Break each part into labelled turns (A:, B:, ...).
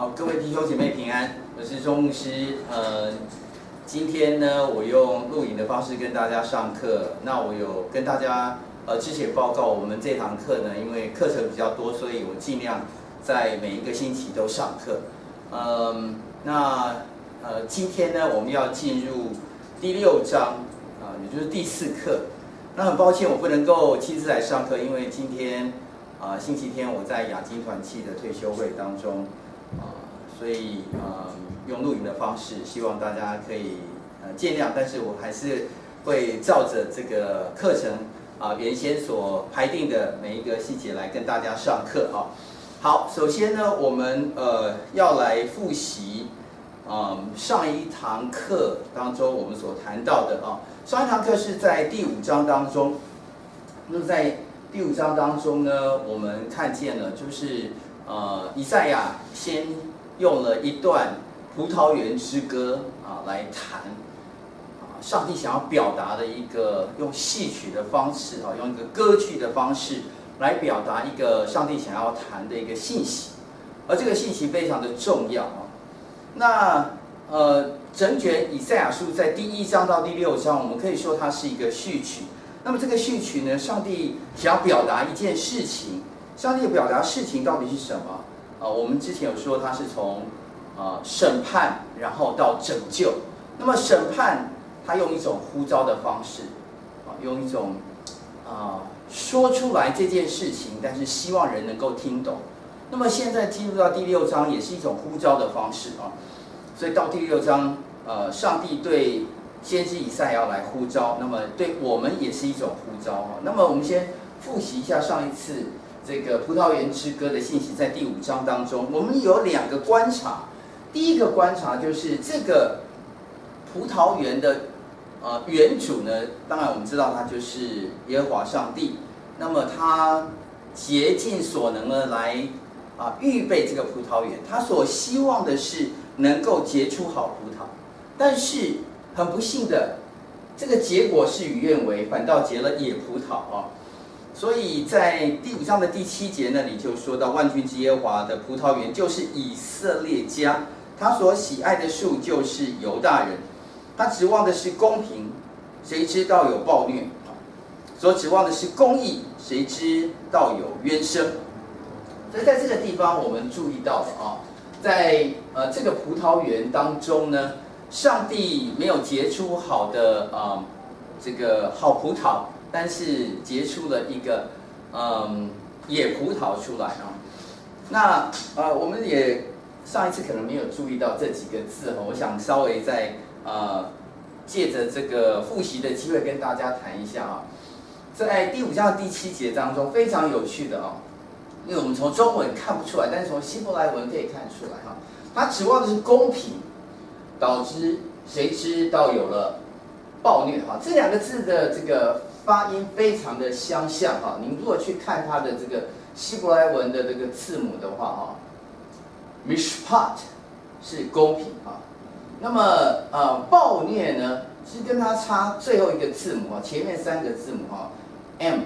A: 好，各位弟兄姐妹平安，我是钟牧师。呃，今天呢，我用录影的方式跟大家上课。那我有跟大家呃之前报告，我们这堂课呢，因为课程比较多，所以我尽量在每一个星期都上课。嗯、呃，那呃，今天呢，我们要进入第六章啊、呃，也就是第四课。那很抱歉，我不能够亲自来上课，因为今天啊、呃，星期天我在亚金团契的退休会当中。所以呃，用录影的方式，希望大家可以呃见谅，但是我还是会照着这个课程啊原先所排定的每一个细节来跟大家上课啊。好，首先呢，我们呃要来复习啊上一堂课当中我们所谈到的啊，上一堂课是在第五章当中，那么在第五章当中呢，我们看见了就是。呃，以赛亚先用了一段葡萄园之歌啊来谈啊，上帝想要表达的一个用戏曲的方式啊，用一个歌剧的方式来表达一个上帝想要谈的一个信息，而这个信息非常的重要啊。那呃，整卷以赛亚书在第一章到第六章，我们可以说它是一个序曲。那么这个序曲呢，上帝想要表达一件事情。上帝表达事情到底是什么？啊，我们之前有说他是从啊审判，然后到拯救。那么审判，他用一种呼召的方式，啊，用一种啊说出来这件事情，但是希望人能够听懂。那么现在进入到第六章，也是一种呼召的方式啊。所以到第六章，呃，上帝对先知以赛亚来呼召，那么对我们也是一种呼召啊。那么我们先复习一下上一次。这个葡萄园之歌的信息在第五章当中，我们有两个观察。第一个观察就是这个葡萄园的呃园主呢，当然我们知道他就是耶和华上帝。那么他竭尽所能的来啊预备这个葡萄园，他所希望的是能够结出好葡萄，但是很不幸的，这个结果事与愿违，反倒结了野葡萄啊。所以在第五章的第七节那里就说到，万军之耶和华的葡萄园就是以色列家，他所喜爱的树就是犹大人，他指望的是公平，谁知道有暴虐？所指望的是公义，谁知道有冤声？所以在这个地方，我们注意到啊，在呃这个葡萄园当中呢，上帝没有结出好的啊这个好葡萄。但是结出了一个嗯野葡萄出来啊，那呃我们也上一次可能没有注意到这几个字哈，我想稍微再呃借着这个复习的机会跟大家谈一下啊，在第五章第七节当中非常有趣的哦，因为我们从中文看不出来，但是从希伯来文可以看出来哈，他指望的是公平，导致谁知道有了暴虐哈，这两个字的这个。发音非常的相像哈，您如果去看它的这个希伯来文的这个字母的话哈，mishpat 是公平啊，那么呃暴虐呢是跟它差最后一个字母啊，前面三个字母哈，m，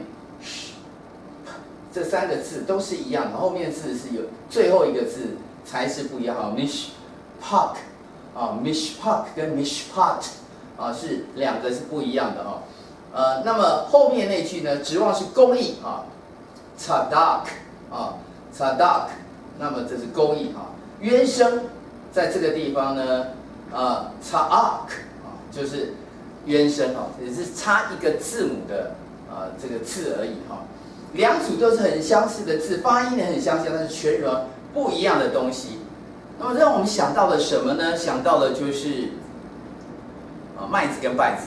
A: 这三个字都是一样的，后面字是有最后一个字才是不一样哈，mishpak 啊，mishpak 跟 mishpat 啊是两个是不一样的哈。呃，那么后面那句呢，指望是公义啊，Tzadak 啊，Tzadak，那么这是公义啊。原声在这个地方呢，啊，Tza'ak 啊，就是原声啊，只是差一个字母的啊这个字而已哈。两组都是很相似的字，发音也很相似，但是全然不一样的东西。那么让我们想到了什么呢？想到的就是啊麦子跟稗子。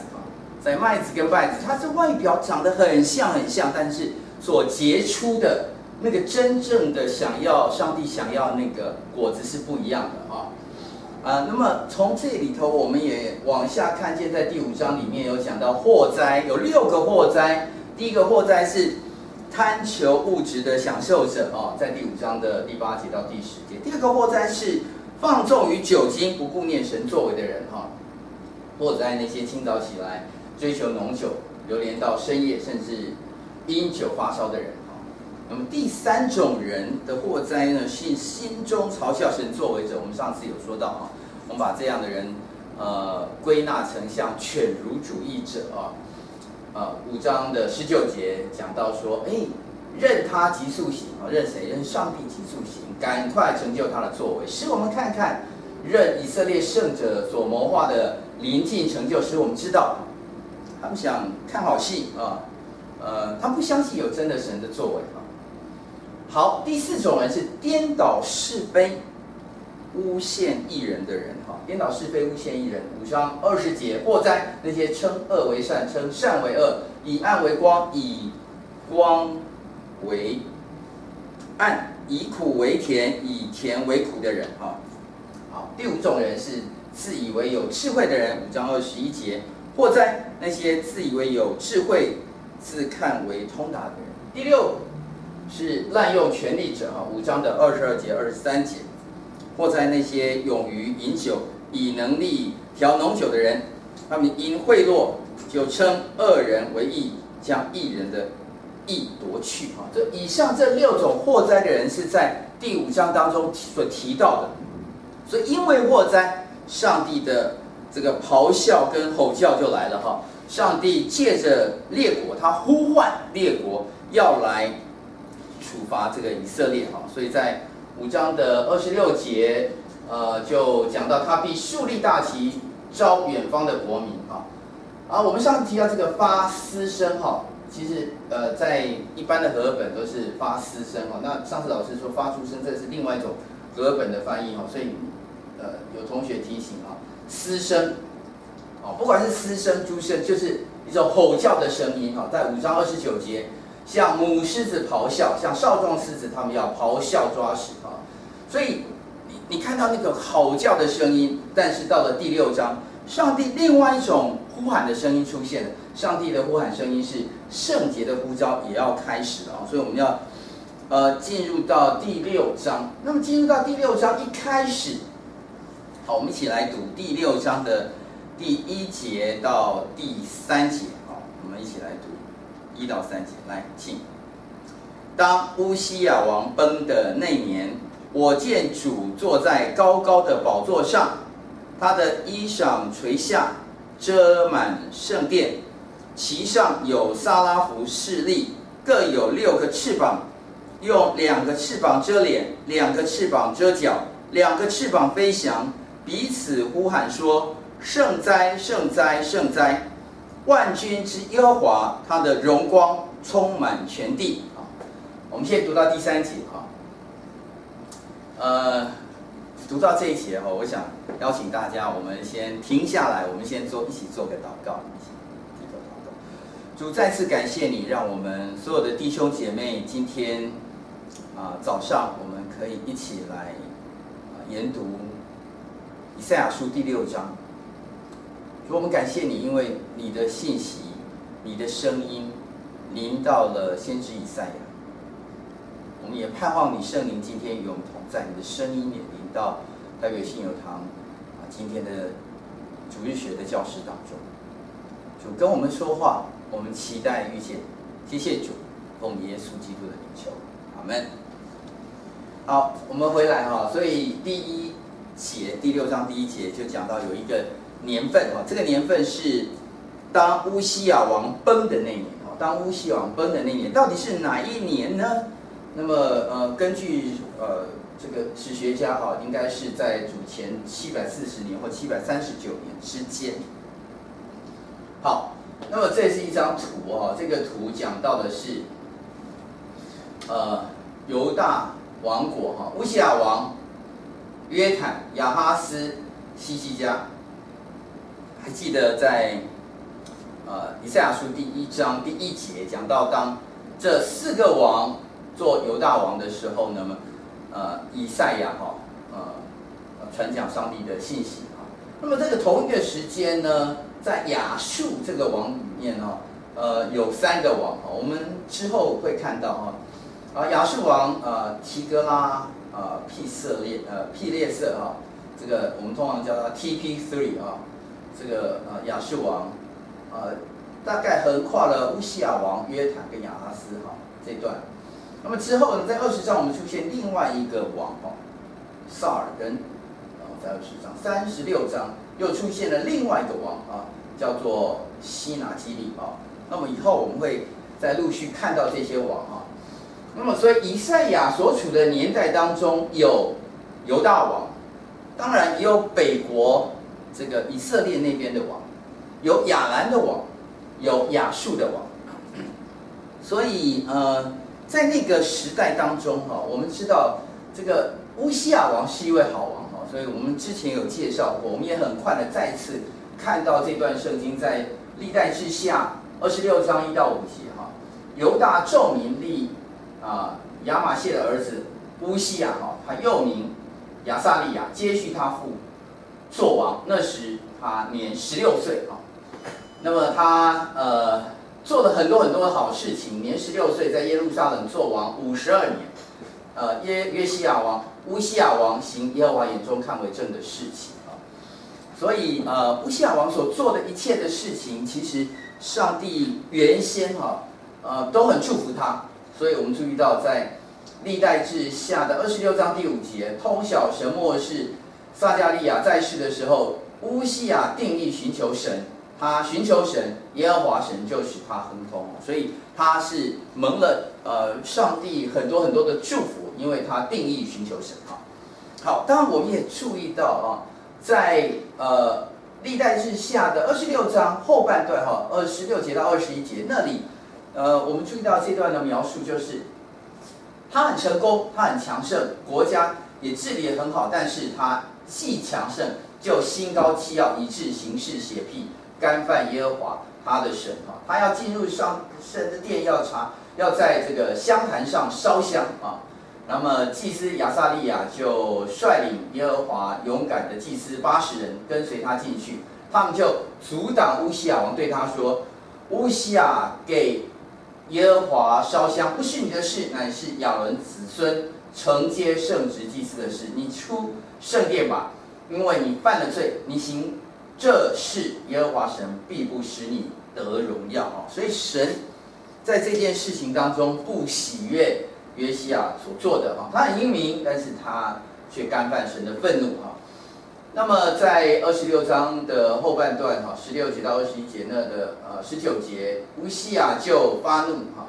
A: 麦子跟稗子，它这外表长得很像很像，但是所结出的那个真正的想要上帝想要那个果子是不一样的啊啊！那么从这里头，我们也往下看见，在第五章里面有讲到祸灾，有六个祸灾。第一个祸灾是贪求物质的享受者啊，在第五章的第八节到第十节。第二个祸灾是放纵于酒精，不顾念神作为的人哈。祸灾那些清早起来。追求浓酒，流连到深夜，甚至因酒发烧的人。那么第三种人的祸灾呢，是心中嘲笑神作为者。我们上次有说到啊，我们把这样的人呃归纳成像犬儒主义者啊。呃，五章的十九节讲到说，哎，任他急速行啊，任谁？任上帝急速行，赶快成就他的作为，使我们看看，任以色列圣者所谋划的临近成就，使我们知道，他们想看好戏啊，呃，他不相信有真的神的作为啊。好，第四种人是颠倒是非、诬陷一人的人哈。颠倒是非、诬陷一人。五章二十节，祸哉那些称恶为善、称善为恶、以暗为光、以光为暗、以苦为甜、以甜为苦的人哈。好，第五种人是自以为有智慧的人。五章二十一节，祸灾那些自以为有智慧、自看为通达的人。第六。是滥用权力者啊，五章的二十二节、二十三节，祸灾那些勇于饮酒、以能力调浓酒的人，他们因贿赂就称恶人为义，将义人的义夺去啊。这以上这六种祸灾的人是在第五章当中所提到的，所以因为祸灾，上帝的这个咆哮跟吼叫就来了哈。上帝借着列国，他呼唤列国要来。处罚这个以色列哈，所以在五章的二十六节，呃，就讲到他必竖立大旗，招远方的国民哈。啊，我们上次提到这个发嘶声哈，其实呃，在一般的和合本都是发嘶声哈。那上次老师说发出声，这是另外一种和合本的翻译哈。所以呃，有同学提醒啊，嘶声，哦，不管是嘶声、猪声，就是一种吼叫的声音哈。在五章二十九节。像母狮子咆哮，像少壮狮子，他们要咆哮抓食啊！所以你你看到那个吼叫的声音，但是到了第六章，上帝另外一种呼喊的声音出现了。上帝的呼喊声音是圣洁的呼召，也要开始了啊！所以我们要呃进入到第六章。那么进入到第六章一开始，好，我们一起来读第六章的第一节到第三节。好，我们一起来读。一到三节，来，请。当乌西雅王崩的那年，我见主坐在高高的宝座上，他的衣裳垂下，遮满圣殿，其上有萨拉弗势力，各有六个翅膀，用两个翅膀遮脸，两个翅膀遮脚，两个翅膀飞翔，彼此呼喊说：圣哉，圣哉，圣哉！万军之耶和华，他的荣光充满全地。啊，我们现在读到第三节哈。呃，读到这一节哈，我想邀请大家，我们先停下来，我们先做一起做个祷告，一起做个祷告。主再次感谢你，让我们所有的弟兄姐妹今天啊早上我们可以一起来研读以赛亚书第六章。我们感谢你，因为你的信息、你的声音临到了先知以赛亚。我们也盼望你圣灵今天与我们同在，你的声音也临到台北信友堂啊今天的主日学的教室当中。主跟我们说话，我们期待遇见。谢谢主，奉耶稣基督的名求，阿门。好，我们回来哈，所以第一节第六章第一节就讲到有一个。年份哦，这个年份是当乌西亚王崩的那年哦。当乌西雅王崩的那年，到底是哪一年呢？那么呃，根据呃这个史学家哈，应该是在主前七百四十年或七百三十九年之间。好，那么这是一张图哈，这个图讲到的是呃犹大王国哈，乌西亚王约坦、亚哈斯、西西家。还记得在呃以赛亚书第一章第一节讲到，当这四个王做犹大王的时候，那么呃以赛亚哈呃传讲上帝的信息啊。那么这个同一个时间呢，在亚述这个王里面呢，呃有三个王哈，我们之后会看到哈啊亚述王呃提格拉呃庇色列呃庇列色啊，这个我们通常叫它 TP3 啊。这个呃亚述王，呃大概横跨了乌西亚王约坦跟亚哈斯哈这段，那么之后呢，在二十章我们出现另外一个王哦，萨尔根，啊，在二十章三十六章又出现了另外一个王啊，叫做西拿基立啊。那么以后我们会再陆续看到这些王啊。那么所以以赛亚所处的年代当中有犹大王，当然也有北国这个以色列那边的王，有亚兰的王，有亚述的王。所以呃。在那个时代当中，哈，我们知道这个乌西亚王是一位好王，哈，所以我们之前有介绍过，我们也很快的再次看到这段圣经在历代志下二十六章一到五节，哈，犹大众民立啊亚玛谢的儿子乌西亚，哈，他又名亚萨利亚，接续他父做王，那时他年十六岁，哈，那么他呃。做了很多很多的好事情，年十六岁在耶路撒冷做王五十二年，呃约约西亚王乌西亚王行耶和华眼中看为正的事情啊，所以呃乌西亚王所做的一切的事情，其实上帝原先哈呃都很祝福他，所以我们注意到在历代志下的二十六章第五节，通晓神末世撒迦利亚在世的时候，乌西亚定义寻求神。他寻求神，耶和华神就使他亨通，所以他是蒙了呃上帝很多很多的祝福，因为他定义寻求神哈。好，当然我们也注意到啊，在呃历代志下的二十六章后半段哈，二十六节到二十一节那里，呃，我们注意到这段的描述就是，他很成功，他很强盛，国家也治理也很好，但是他既强盛就心高气傲，以致行事邪僻。干犯耶和华他的神啊，他要进入上神的殿要查，要在这个香坛上烧香啊。那么祭司亚撒利亚就率领耶和华勇敢的祭司八十人跟随他进去，他们就阻挡乌西亚王，对他说：“乌西亚给耶和华烧香不是你的事，乃是亚伦子孙承接圣职祭司的事。你出圣殿吧，因为你犯了罪，你行。”这是耶和华神必不使你得荣耀啊！所以神在这件事情当中不喜悦约西亚所做的啊，他很英明，但是他却干犯神的愤怒啊。那么在二十六章的后半段哈，十六节到二十一节那的呃十九节，乌西亚就发怒哈，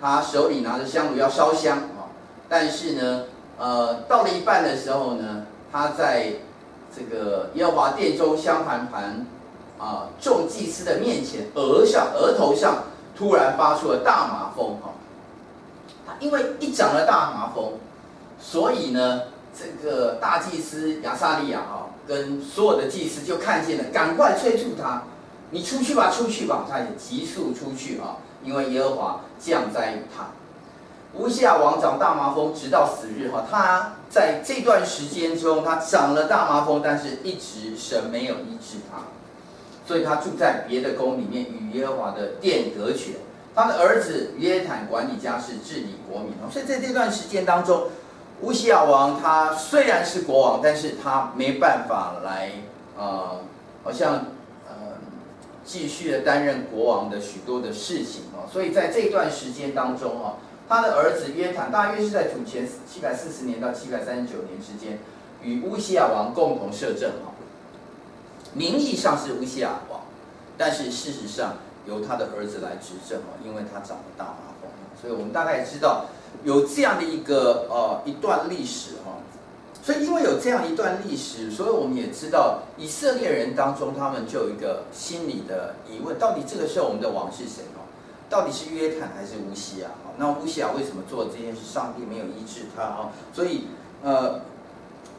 A: 他手里拿着香炉要烧香哈，但是呢呃到了一半的时候呢，他在。这个耶和华殿中香坛盘啊，众祭司的面前，额上额头上突然发出了大麻风哈。他因为一长了大麻风，所以呢，这个大祭司亚撒利亚哈跟所有的祭司就看见了，赶快催促他，你出去吧，出去吧。他也急速出去啊，因为耶和华降灾于他。乌西亚王长大麻风，直到死日哈。他在这段时间中，他长了大麻风，但是一直神没有医治他，所以他住在别的宫里面，与耶和华的殿隔绝。他的儿子约坦管理家事，治理国民。所以在这段时间当中，乌西亚王他虽然是国王，但是他没办法来呃，好像呃继续的担任国王的许多的事情啊。所以在这段时间当中啊。他的儿子约坦大约是在主前七百四十年到七百三十九年之间，与乌西亚王共同摄政哈。名义上是乌西亚王，但是事实上由他的儿子来执政哈，因为他长了大麻风，所以我们大概知道有这样的一个呃一段历史哈。所以因为有这样一段历史，所以我们也知道以色列人当中他们就有一个心理的疑问：到底这个时候我们的王是谁哦？到底是约坦还是乌西亚？那乌西亚为什么做这件事？上帝没有医治他啊，所以呃，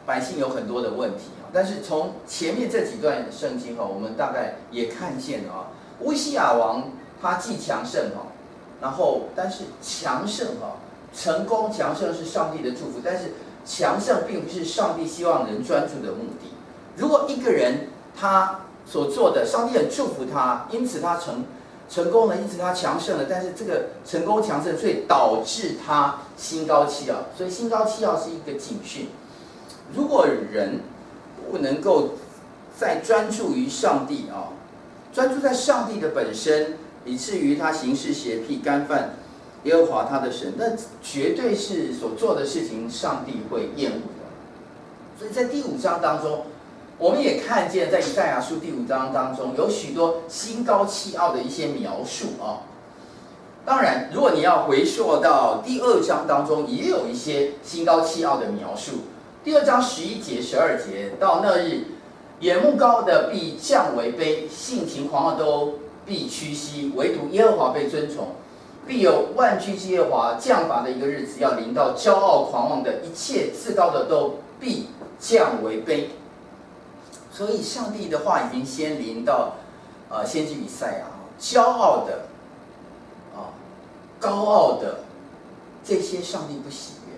A: 百姓有很多的问题啊。但是从前面这几段圣经哈，我们大概也看见了啊，乌西亚王他既强盛哈，然后但是强盛哈，成功强盛是上帝的祝福，但是强盛并不是上帝希望人专注的目的。如果一个人他所做的，上帝很祝福他，因此他成。成功了，因此他强盛了，但是这个成功强盛，所以导致他心高气傲，所以心高气傲是一个警讯。如果人不能够再专注于上帝啊，专注在上帝的本身，以至于他行事邪僻，干犯耶和华他的神，那绝对是所做的事情，上帝会厌恶的。所以在第五章当中，我们也看见，在以赛亚书第五章当中，有许多心高气傲的一些描述啊。当然，如果你要回溯到第二章当中，也有一些心高气傲的描述。第二章十一节、十二节，到那日，眼目高的必降为卑，性情狂傲都必屈膝，唯独耶和华被尊崇。必有万军之耶和华降罚的一个日子，要临到骄傲狂妄的，一切自高的都必降为卑。所以，上帝的话已经先临到，呃，先知以赛亚，骄傲的，啊，高傲的，这些上帝不喜悦。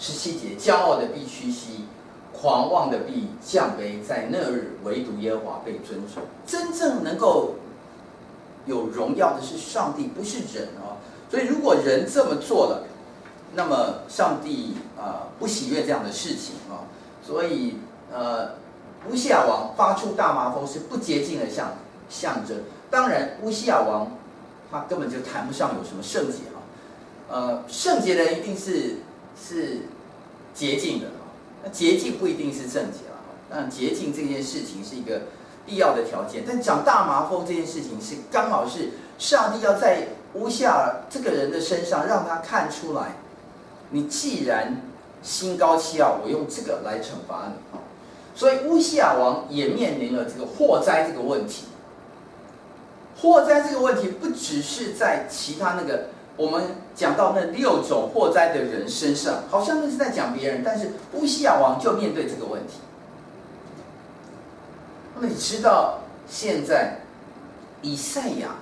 A: 十七节，骄傲的必屈膝，狂妄的必降卑，在那日，唯独耶和华被尊崇。真正能够有荣耀的是上帝，不是人啊。所以，如果人这么做了，那么上帝啊不喜悦这样的事情啊。所以，呃，乌西亚王发出大麻风是不洁净的象象征。当然，乌西亚王他根本就谈不上有什么圣洁啊。呃，圣洁的一定是。是洁净的啊，那洁净不一定是圣洁啊。但洁净这件事情是一个必要的条件。但长大麻风这件事情是刚好是上帝要在乌西亚这个人的身上让他看出来，你既然心高气傲，我用这个来惩罚你。所以乌西亚王也面临了这个祸灾这个问题。祸灾这个问题不只是在其他那个。我们讲到那六种祸灾的人身上，好像那是在讲别人，但是乌西亚王就面对这个问题。那你知道现在以赛亚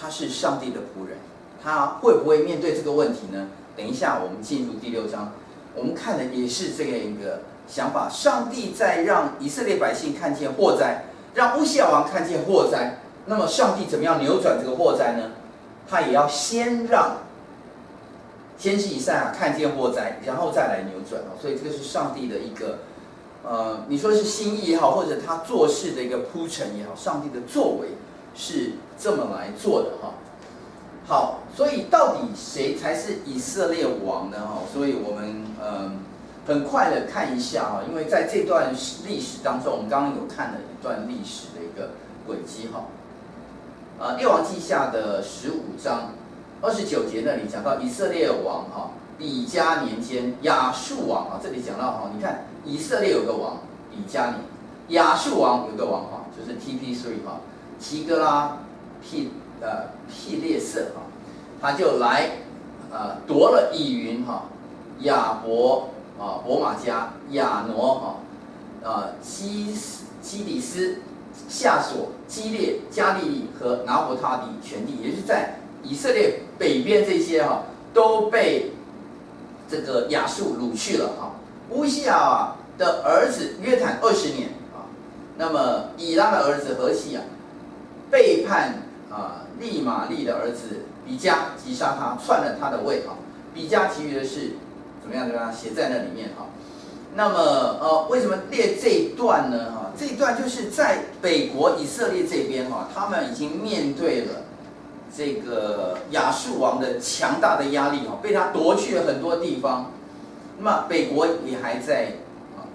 A: 他是上帝的仆人，他会不会面对这个问题呢？等一下我们进入第六章，我们看的也是这样一个想法：上帝在让以色列百姓看见祸灾，让乌西亚王看见祸灾，那么上帝怎么样扭转这个祸灾呢？他也要先让，先是以赛亚看见祸灾，然后再来扭转哦。所以这个是上帝的一个，呃，你说是心意也好，或者他做事的一个铺陈也好，上帝的作为是这么来做的哈。好，所以到底谁才是以色列王呢？哈，所以我们呃很快的看一下哈，因为在这段历史当中，我们刚刚有看了一段历史的一个轨迹哈。啊，列王记下的十五章二十九节那里讲到以色列王哈，比加年间亚述王啊，这里讲到哈，你看以色列有个王比加年，亚述王有个王哈，就是 T P three 哈，提哥拉庇呃庇列色哈，他就来呃夺了以云哈，亚伯啊伯玛加亚挪哈，啊基基底斯。夏索、基列、加利利和拿伯他利全地，也就是在以色列北边这些哈，都被这个亚述掳去了哈。乌西亚的儿子约坦二十年啊，那么以拉的儿子何西亚背叛啊利玛利的儿子比加，击杀他，篡了他的位哈。比加其余的事怎么样？怎么样？写在那里面哈。那么呃，为什么列这一段呢？哈，这一段就是在北国以色列这边哈，他们已经面对了这个亚述王的强大的压力哈，被他夺去了很多地方。那么北国也还在啊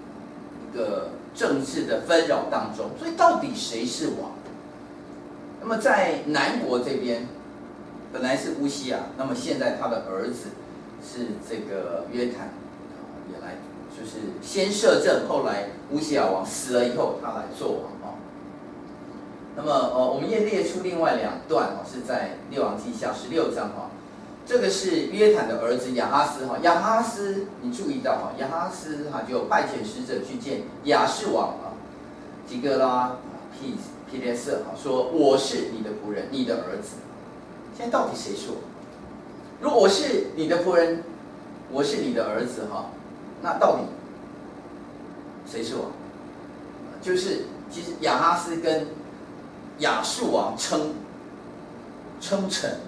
A: 一个政治的纷扰当中，所以到底谁是王？那么在南国这边本来是乌西亚，那么现在他的儿子是这个约坦，也来。就是先摄政，后来乌西亚王死了以后，他来做王啊。那么呃，我们也列出另外两段啊，是在列王记下十六章哈。这个是约坦的儿子亚哈斯哈，亚哈斯你注意到哈，亚哈斯哈就派遣使者去见亚述王啊，提格拉皮皮列色哈，说我是你的仆人，你的儿子。现在到底谁说？如果我是你的仆人，我是你的儿子哈。那到底谁是王？就是其实亚哈斯跟亚述王称称臣，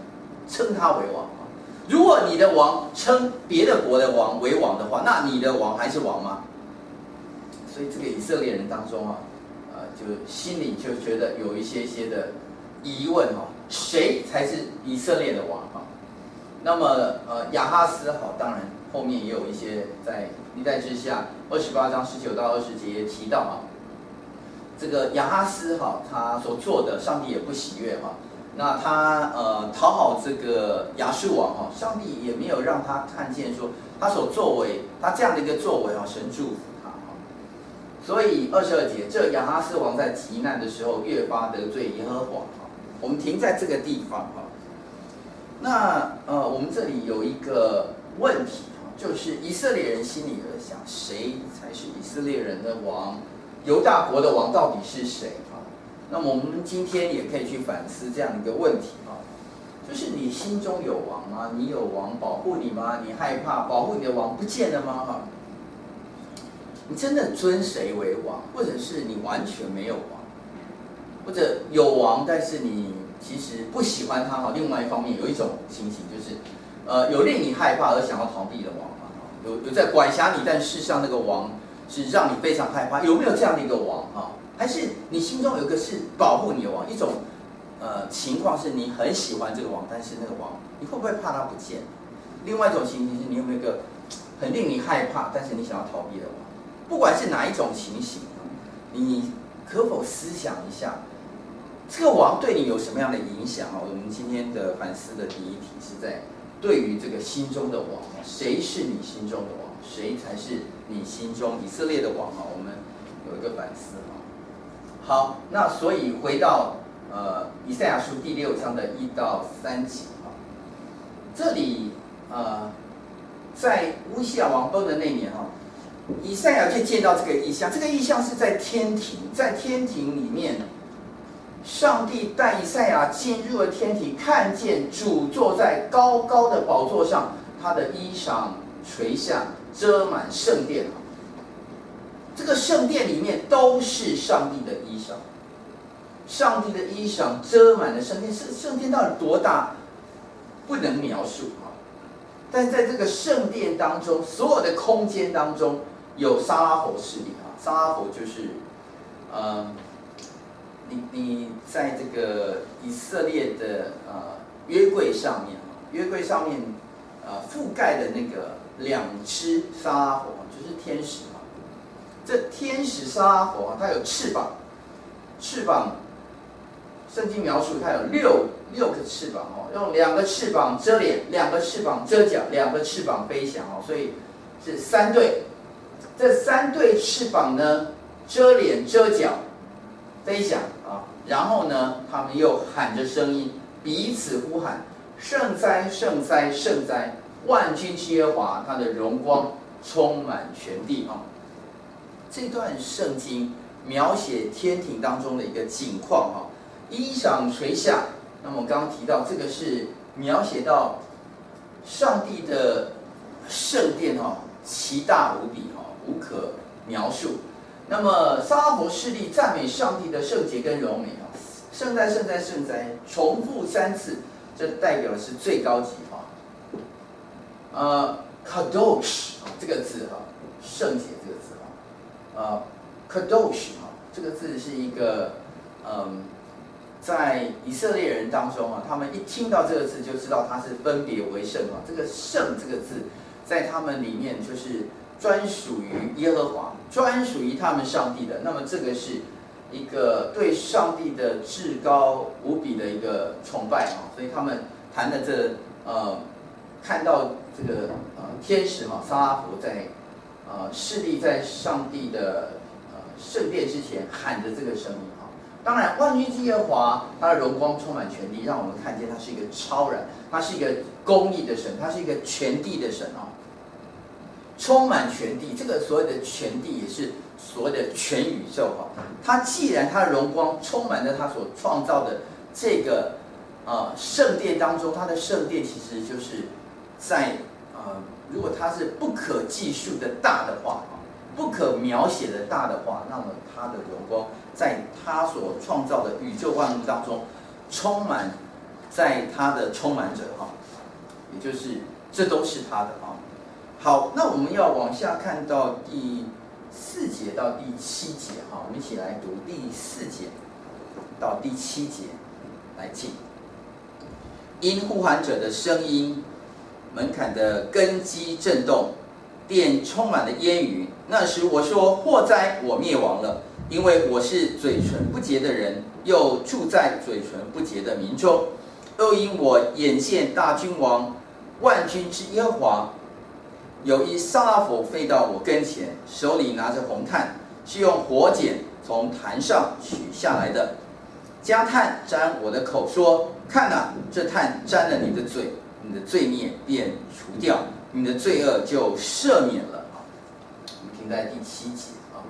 A: 称他为王。如果你的王称别的国的王为王的话，那你的王还是王吗？所以这个以色列人当中啊，呃，就心里就觉得有一些些的疑问哈，谁才是以色列的王啊？那么呃亚哈斯好，当然后面也有一些在历代志下二十八章十九到二十节也提到啊，这个亚哈斯哈他所做的，上帝也不喜悦哈。那他呃讨好这个亚述王哈，上帝也没有让他看见说他所作为，他这样的一个作为啊，神祝福他哈。所以二十二节，这亚哈斯王在极难的时候越发得罪耶和华哈。我们停在这个地方哈。那呃，我们这里有一个问题哈，就是以色列人心里在想，谁才是以色列人的王？犹大国的王到底是谁？那么我们今天也可以去反思这样一个问题啊，就是你心中有王吗？你有王保护你吗？你害怕保护你的王不见了吗？哈，你真的尊谁为王，或者是你完全没有王，或者有王，但是你其实不喜欢他哈。另外一方面，有一种情形就是，呃，有令你害怕而想要逃避的王嘛，有有在管辖你，但事实上那个王是让你非常害怕，有没有这样的一个王哈？还是你心中有一个是保护你的王，一种呃情况是你很喜欢这个王，但是那个王你会不会怕他不见？另外一种情形是你有没有一个很令你害怕，但是你想要逃避的王？不管是哪一种情形，你可否思想一下，这个王对你有什么样的影响啊？我们今天的反思的第一题是在对于这个心中的王，谁是你心中的王？谁才是你心中以色列的王啊？我们有一个反思啊。好，那所以回到呃以赛亚书第六章的一到三节啊，这里呃在乌西亚王崩的那年哈，以赛亚就见到这个异象，这个异象是在天庭，在天庭里面，上帝带以赛亚进入了天庭，看见主坐在高高的宝座上，他的衣裳垂下，遮满圣殿。这个圣殿里面都是上帝的衣裳，上帝的衣裳遮满了圣殿。圣圣殿到底多大，不能描述啊！但在这个圣殿当中，所有的空间当中有沙拉佛势力啊，沙拉佛就是，呃，你你在这个以色列的呃约柜上面啊，约柜上面呃覆盖的那个两只沙拉佛就是天使。这天使沙拉佛啊，它有翅膀，翅膀，圣经描述它有六六个翅膀哦，用两个翅膀遮脸，两个翅膀遮脚，两个翅膀飞翔哦，所以是三对。这三对翅膀呢，遮脸遮脚，飞翔啊，然后呢，他们又喊着声音，彼此呼喊：圣哉，圣哉，圣哉！万军之耶华，他的荣光充满全地啊。这段圣经描写天庭当中的一个景况哈，衣裳垂下。那么我刚刚提到这个是描写到上帝的圣殿哈，奇大无比哈，无可描述。那么沙拉佛势力赞美上帝的圣洁跟荣美啊，圣哉圣哉圣哉，重复三次，这代表的是最高级哈。呃，Kadosh 这个字哈，圣洁。呃，Kadosh 哈，这个字是一个，嗯，在以色列人当中啊，他们一听到这个字就知道它是分别为圣啊。这个圣这个字，在他们里面就是专属于耶和华，专属于他们上帝的。那么这个是一个对上帝的至高无比的一个崇拜啊。所以他们谈的这呃，看到这个呃天使哈，沙拉佛在。呃，势力在上帝的呃圣殿之前喊着这个声音哈。当然，万军之耶和华，他的荣光充满全地，让我们看见他是一个超然，他是一个公义的神，他是一个全地的神啊。充满全地，这个所谓的全地也是所谓的全宇宙哈。他既然他的荣光充满了他所创造的这个呃圣殿当中，他的圣殿其实就是在如果它是不可计数的大的话，不可描写的大的话，那么它的荣光在它所创造的宇宙万物当中充满，在它的充满者哈，也就是这都是它的啊。好，那我们要往下看到第四节到第七节哈，我们一起来读第四节到第七节，来进。因呼喊者的声音。门槛的根基震动，殿充满了烟云。那时我说：祸灾，我灭亡了，因为我是嘴唇不洁的人，又住在嘴唇不洁的民中。又因我眼见大君王万军之耶和华，有一撒拉弗飞到我跟前，手里拿着红炭，是用火剪从坛上取下来的。将炭沾我的口，说：“看哪，这炭沾了你的嘴，你的罪孽便除掉，你的罪恶就赦免了。”，我们停在第七节啊。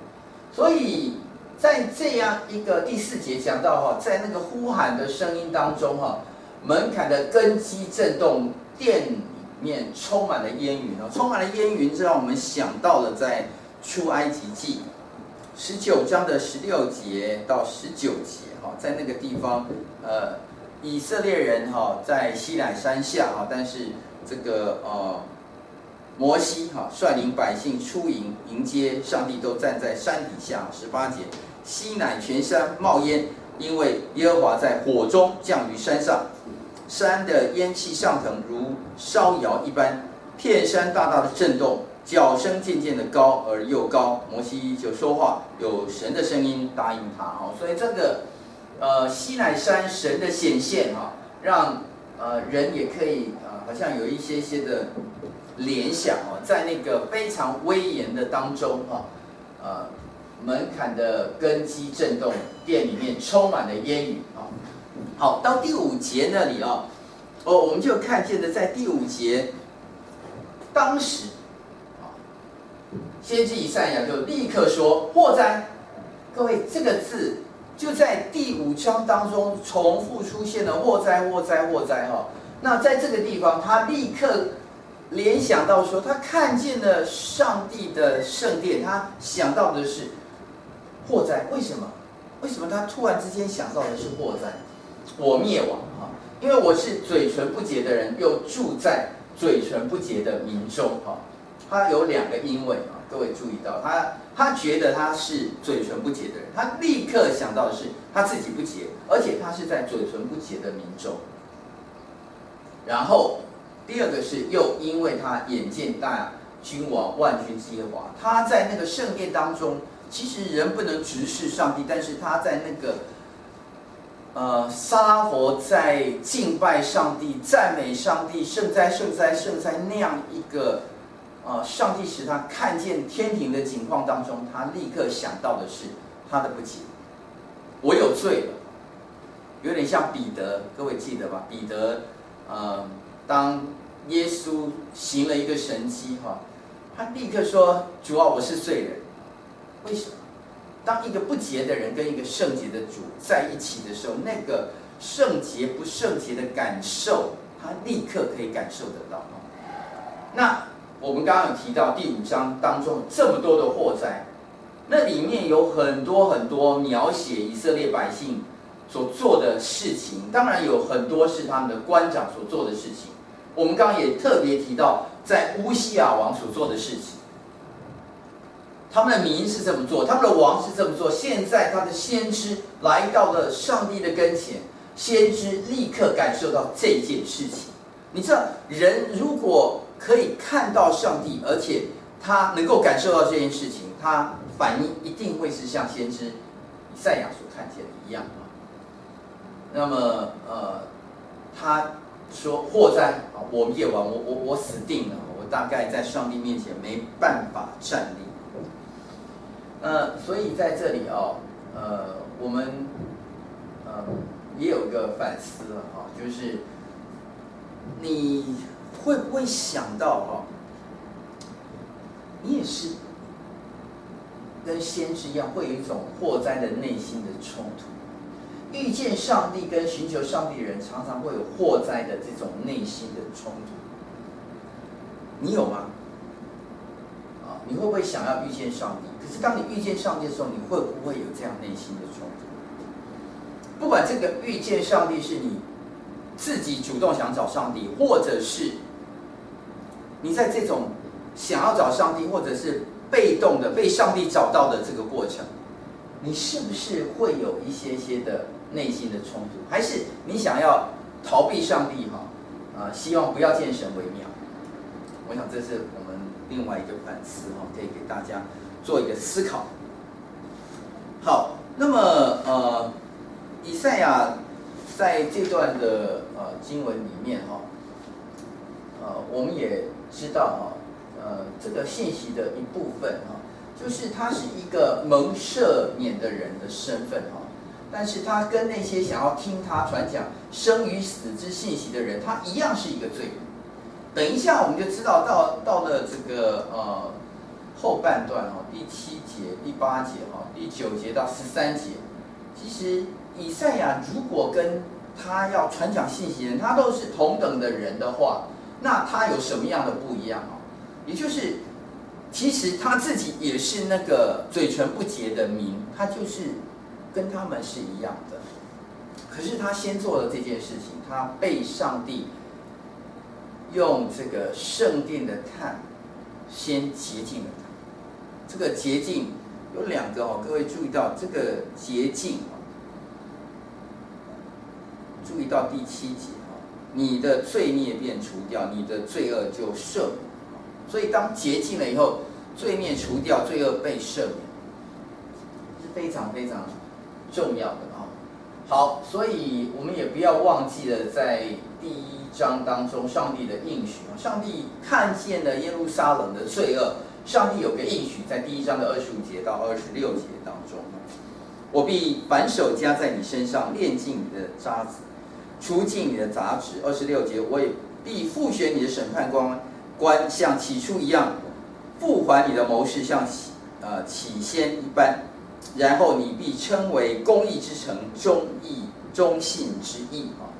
A: 所以在这样一个第四节讲到哈，在那个呼喊的声音当中哈，门槛的根基震动，殿里面充满了烟云啊，充满了烟云，这让我们想到了在出埃及记十九章的十六节到十九节哈。在那个地方，呃，以色列人哈在西乃山下哈，但是这个呃摩西哈率领百姓出营迎接上帝，都站在山底下。十八节，西乃全山冒烟，因为耶和华在火中降于山上，山的烟气上腾如烧窑一般，片山大大的震动，角声渐渐的高而又高。摩西就说话，有神的声音答应他哈，所以这个。呃，西乃山神的显现哈，让呃人也可以啊、呃，好像有一些些的联想哦，在那个非常威严的当中哈，呃，门槛的根基震动，殿里面充满了烟雨啊。好，到第五节那里啊，哦，我们就看见的在第五节，当时啊，先知以赛亚就立刻说：“祸哉！”各位，这个字。就在第五章当中重复出现了祸灾祸灾祸灾哈，那在这个地方，他立刻联想到说，他看见了上帝的圣殿，他想到的是祸灾。为什么？为什么他突然之间想到的是祸灾？我灭亡哈，因为我是嘴唇不洁的人，又住在嘴唇不洁的民中哈。他有两个因为啊，各位注意到他。他觉得他是嘴唇不洁的人，他立刻想到的是他自己不洁，而且他是在嘴唇不洁的民众。然后第二个是又因为他眼见大君王万军之耶华，他在那个圣殿当中，其实人不能直视上帝，但是他在那个呃撒拉弗在敬拜上帝、赞美上帝、圣哉圣哉圣哉那样一个。啊！上帝使他看见天庭的景况当中，他立刻想到的是他的不洁，我有罪了，有点像彼得，各位记得吧？彼得，呃，当耶稣行了一个神迹，哈，他立刻说：“主啊，我是罪人。”为什么？当一个不洁的人跟一个圣洁的主在一起的时候，那个圣洁不圣洁的感受，他立刻可以感受得到。那。我们刚刚有提到第五章当中这么多的祸灾，那里面有很多很多描写以色列百姓所做的事情，当然有很多是他们的官长所做的事情。我们刚刚也特别提到，在乌西亚王所做的事情，他们的民是这么做，他们的王是这么做。现在他的先知来到了上帝的跟前，先知立刻感受到这件事情。你知道，人如果可以看到上帝，而且他能够感受到这件事情，他反应一定会是像先知以赛亚所看见的一样啊。那么，呃，他说：“祸哉啊！我灭亡，我我我死定了，我大概在上帝面前没办法站立。”那，所以在这里啊，呃，我们呃也有一个反思了啊，就是你。会不会想到哈？你也是跟先知一样，会有一种祸灾的内心的冲突。遇见上帝跟寻求上帝的人，常常会有祸灾的这种内心的冲突。你有吗？啊，你会不会想要遇见上帝？可是当你遇见上帝的时候，你会不会有这样内心的冲突？不管这个遇见上帝是你自己主动想找上帝，或者是。你在这种想要找上帝，或者是被动的被上帝找到的这个过程，你是不是会有一些些的内心的冲突？还是你想要逃避上帝？哈，啊，希望不要见神为妙。我想这是我们另外一个反思哈，可以给大家做一个思考。好，那么呃，以赛亚在这段的呃经文里面哈，呃，我们也知道哈，呃，这个信息的一部分哈，就是他是一个蒙赦免的人的身份哈。但是他跟那些想要听他传讲生与死之信息的人，他一样是一个罪人。等一下我们就知道到到了这个呃后半段哈，第七节、第八节哈、第九节到十三节，其实以赛亚如果跟他要传讲信息的人，他都是同等的人的话，那他有什么样的不一样啊？也就是其实他自己也是那个嘴唇不洁的民，他就是。跟他们是一样的，可是他先做了这件事情，他被上帝用这个圣殿的炭先洁净了他。这个洁净有两个哦，各位注意到这个洁净，注意到第七节，你的罪孽便除掉，你的罪恶就赦免。所以当洁净了以后，罪孽除掉，罪恶被赦免，是非常非常。重要的啊，好，所以我们也不要忘记了，在第一章当中，上帝的应许啊，上帝看见了耶路撒冷的罪恶，上帝有个应许，在第一章的二十五节到二十六节当中，我必反手加在你身上，炼尽你的渣滓，除尽你的杂质。二十六节，我也必复选你的审判官，官像起初一样，复还你的谋士像起呃起先一般。然后你必称为公义之城，忠义忠信之义啊，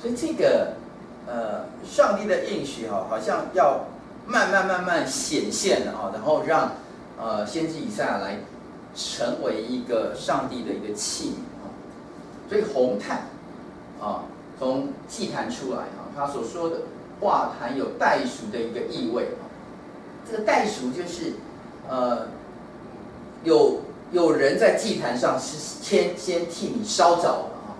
A: 所以这个呃，上帝的应许哈，好像要慢慢慢慢显现了啊，然后让呃先知以赛亚来成为一个上帝的一个器皿啊，所以红炭啊，从祭坛出来啊，他所说的话含有代赎的一个意味啊，这个代赎就是呃有。有人在祭坛上是先先替你烧着了啊，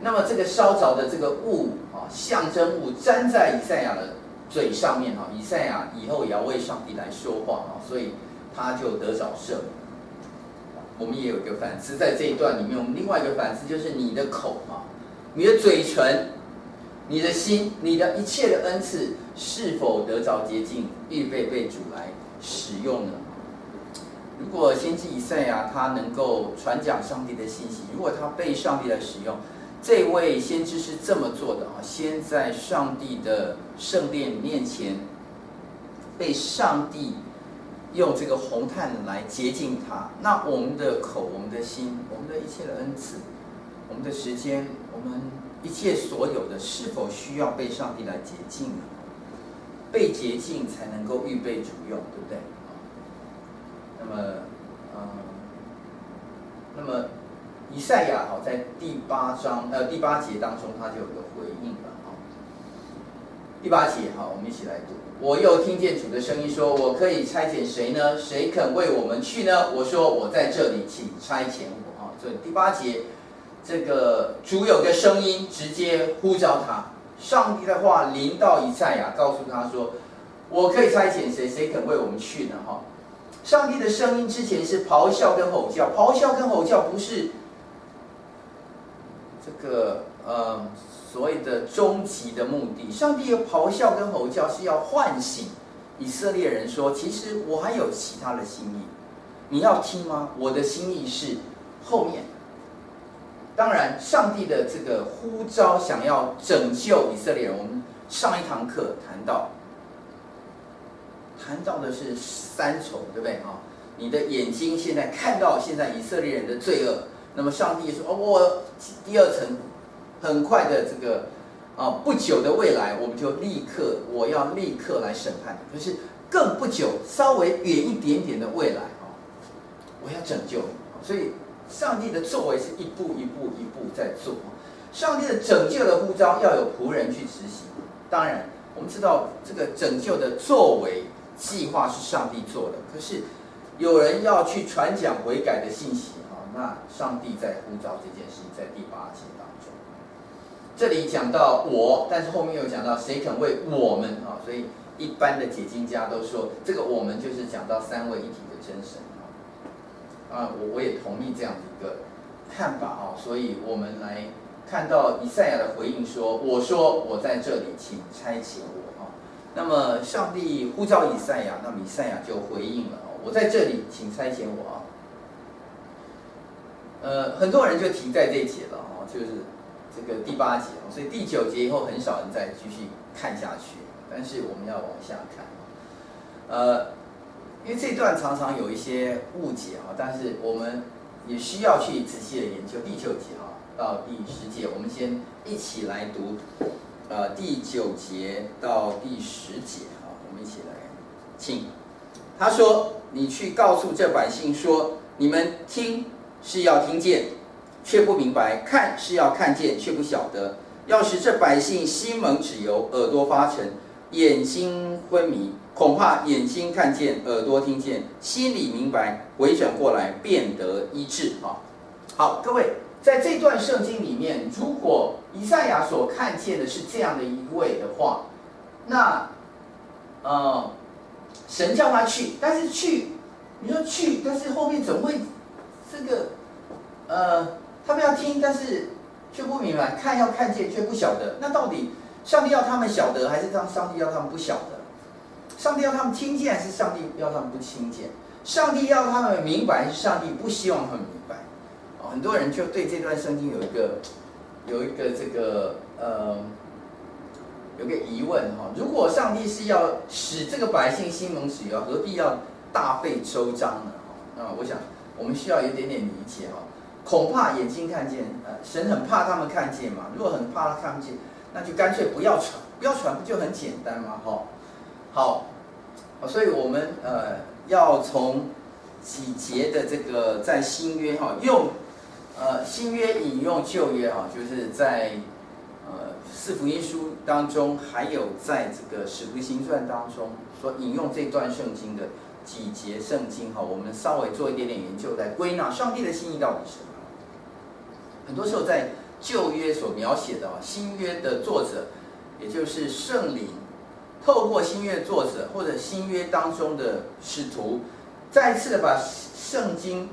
A: 那么这个烧着的这个物啊，象征物粘在以赛亚的嘴上面啊，以赛亚以后也要为上帝来说话啊，所以他就得着赦。我们也有一个反思，在这一段里面，我们另外一个反思就是你的口啊，你的嘴唇，你的心，你的一切的恩赐是否得着洁净，预备被主来使用呢？如果先知以赛亚他能够传讲上帝的信息，如果他被上帝来使用，这位先知是这么做的啊，先在上帝的圣殿面前被上帝用这个红炭来洁净他，那我们的口、我们的心、我们的一切的恩赐、我们的时间、我们一切所有的，是否需要被上帝来洁净呢？被洁净才能够预备主用，对不对？那么，嗯，那么以赛亚哈在第八章呃第八节当中，他就有个回应了哈。第八节哈，我们一起来读。我又听见主的声音说：“我可以差遣谁呢？谁肯为我们去呢？”我说：“我在这里，请差遣我。”哈，所以第八节这个主有个声音直接呼召他，上帝的话临到以赛亚，告诉他说：“我可以差遣谁？谁肯为我们去呢？”哈。上帝的声音之前是咆哮跟吼叫，咆哮跟吼叫不是这个呃所谓的终极的目的。上帝有咆哮跟吼叫是要唤醒以色列人说，其实我还有其他的心意，你要听吗？我的心意是后面。当然，上帝的这个呼召想要拯救以色列人，我们上一堂课谈到。谈到的是三重，对不对啊？你的眼睛现在看到现在以色列人的罪恶，那么上帝说：“哦，我第二层，很快的这个啊，不久的未来，我们就立刻，我要立刻来审判。可是更不久，稍微远一点点的未来啊，我要拯救。所以，上帝的作为是一步一步一步在做。上帝的拯救的呼召要有仆人去执行。当然，我们知道这个拯救的作为。计划是上帝做的，可是有人要去传讲悔改的信息啊，那上帝在呼召这件事，在第八节当中，这里讲到我，但是后面又讲到谁肯为我们啊，所以一般的解经家都说，这个我们就是讲到三位一体的真神啊，我我也同意这样的一个看法啊，所以我们来看到以赛亚的回应说：“我说我在这里，请差遣我啊。”那么上帝呼召以赛亚，那么以赛亚就回应了：“我在这里，请差遣我啊。”呃，很多人就停在这一节了啊，就是这个第八节，所以第九节以后很少人再继续看下去。但是我们要往下看，呃，因为这段常常有一些误解啊，但是我们也需要去仔细的研究。第九节啊到第十节，我们先一起来读，呃，第九节到第十节啊，我们一起来，请他说：“你去告诉这百姓说，你们听。”是要听见，却不明白；看是要看见，却不晓得。要使这百姓心蒙脂油，耳朵发沉，眼睛昏迷，恐怕眼睛看见，耳朵听见，心里明白，回转过来，变得医治。好，好，各位，在这段圣经里面，如果以赛亚所看见的是这样的一位的话，那，呃，神叫他去，但是去，你说去，但是后面怎么会？这个，呃，他们要听，但是却不明白；看要看见，却不晓得。那到底上帝要他们晓得，还是让上帝要他们不晓得？上帝要他们听见，还是上帝要他们不听见？上帝要他们明白，还是上帝不希望他们明白？哦，很多人就对这段圣经有一个有一个这个呃有个疑问哈：如果上帝是要使这个百姓心蒙脂油，何必要大费周章呢？那我想。我们需要一点点理解哈，恐怕眼睛看见，呃，神很怕他们看见嘛。如果很怕他看不见，那就干脆不要传，不要传不就很简单吗？哈，好，所以我们呃要从几节的这个在新约哈用，呃新约引用旧约哈，就是在呃四福音书当中，还有在这个使徒行传当中所引用这段圣经的。几节圣经哈，我们稍微做一点点研究，来归纳上帝的心意到底是什么？很多时候在旧约所描写的新约的作者，也就是圣灵，透过新约作者或者新约当中的使徒，再次的把圣经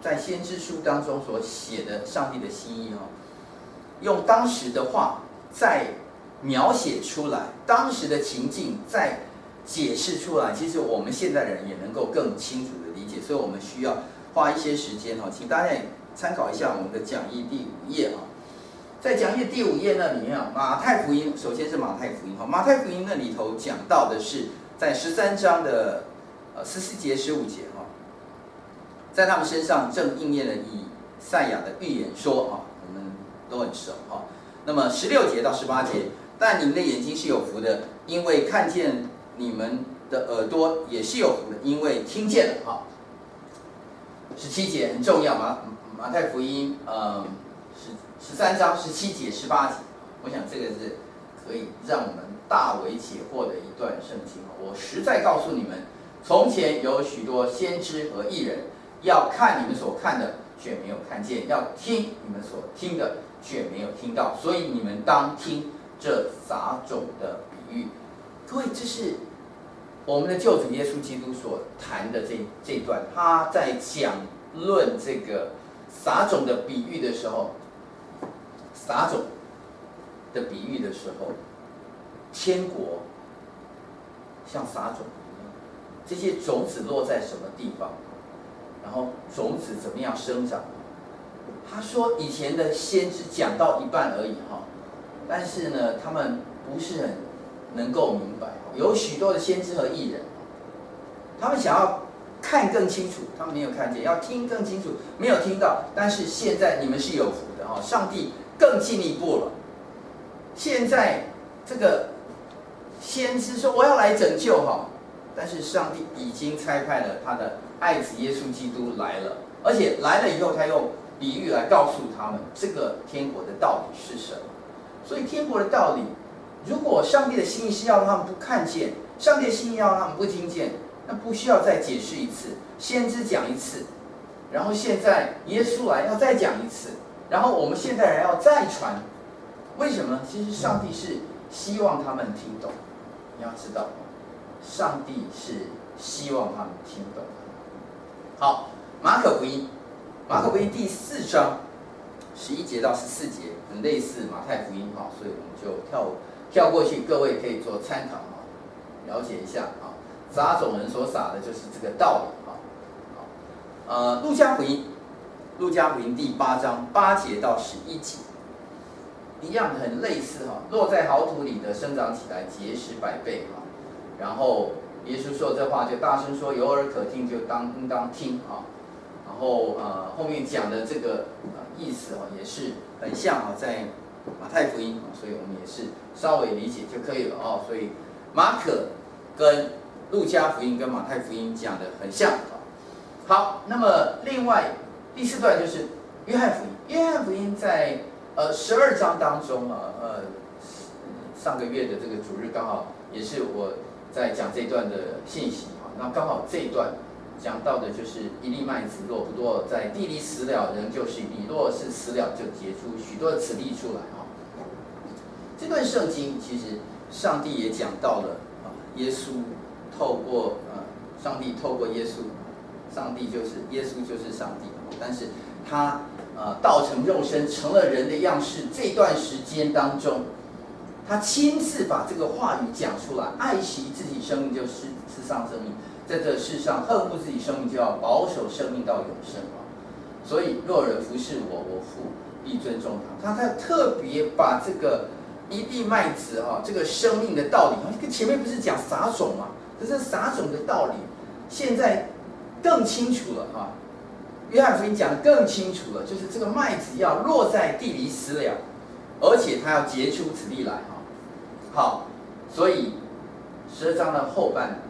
A: 在先知书当中所写的上帝的心意哈，用当时的话再描写出来，当时的情境再。解释出来，其实我们现在人也能够更清楚的理解，所以我们需要花一些时间哈，请大家参考一下我们的讲义第五页哈，在讲义第五页那里面啊，马太福音首先是马太福音哈，马太福音那里头讲到的是在十三章的呃十四节十五节哈，在他们身上正应验了以赛亚的预言说哈，我们都很熟哈，那么十六节到十八节，但你们的眼睛是有福的，因为看见。你们的耳朵也是有福的，因为听见了哈。十七节很重要马马太福音，嗯，十三章十七节十八节，我想这个是可以让我们大为解惑的一段圣经。我实在告诉你们，从前有许多先知和艺人，要看你们所看的，却没有看见；要听你们所听的，却没有听到。所以你们当听这撒种的比喻。各位，这是我们的救主耶稣基督所谈的这这段，他在讲论这个撒种的比喻的时候，撒种的比喻的时候，天国像撒种一样，这些种子落在什么地方，然后种子怎么样生长？他说以前的先知讲到一半而已哈，但是呢，他们不是很。能够明白，有许多的先知和艺人，他们想要看更清楚，他们没有看见；要听更清楚，没有听到。但是现在你们是有福的哈，上帝更进一步了。现在这个先知说我要来拯救哈，但是上帝已经差派了他的爱子耶稣基督来了，而且来了以后，他用比喻来告诉他们这个天国的道理是什么。所以天国的道理。如果上帝的心意是要让他们不看见，上帝的心意要让他们不听见，那不需要再解释一次，先知讲一次，然后现在耶稣来要再讲一次，然后我们现在人要再传，为什么？其实上帝是希望他们听懂，你要知道，上帝是希望他们听懂。好，马可福音，马可福音第四章十一节到十四节，很类似马太福音哈，所以我们就跳跳过去，各位可以做参考啊，了解一下啊。撒种人所撒的就是这个道理啊。呃，路加福音，路加福音第八章八节到十一节，一样很类似哈。落在好土里的，生长起来结实百倍哈。然后耶稣说这话就大声说，有耳可听就当应当听啊。然后呃后面讲的这个意思哈也是很像啊，在马太福音，所以我们也是稍微理解就可以了哦。所以马可跟路加福音跟马太福音讲的很像。好，那么另外第四段就是约翰福音。约翰福音在呃十二章当中啊，呃上个月的这个主日刚好也是我在讲这段的信息啊。那刚好这一段讲到的就是一粒麦子落不落在地里死了，仍旧是一粒；若是死了，就结出许多的子粒出来啊。这段圣经其实上帝也讲到了啊，耶稣透过呃上帝透过耶稣。上帝就是耶稣，就是上帝。但是他呃道成肉身，成了人的样式。这段时间当中，他亲自把这个话语讲出来：爱惜自己生命，就是世上生命；在这世上恨恶自己生命，就要保守生命到永生啊。所以若人服侍我，我父必尊重他。他他特别把这个一粒麦子哈，这个生命的道理，跟前面不是讲撒种吗？这是撒种的道理，现在。更清楚了哈，约翰福音讲得更清楚了，就是这个麦子要落在地里死了，而且它要结出子粒来哈。好，所以十二章的后半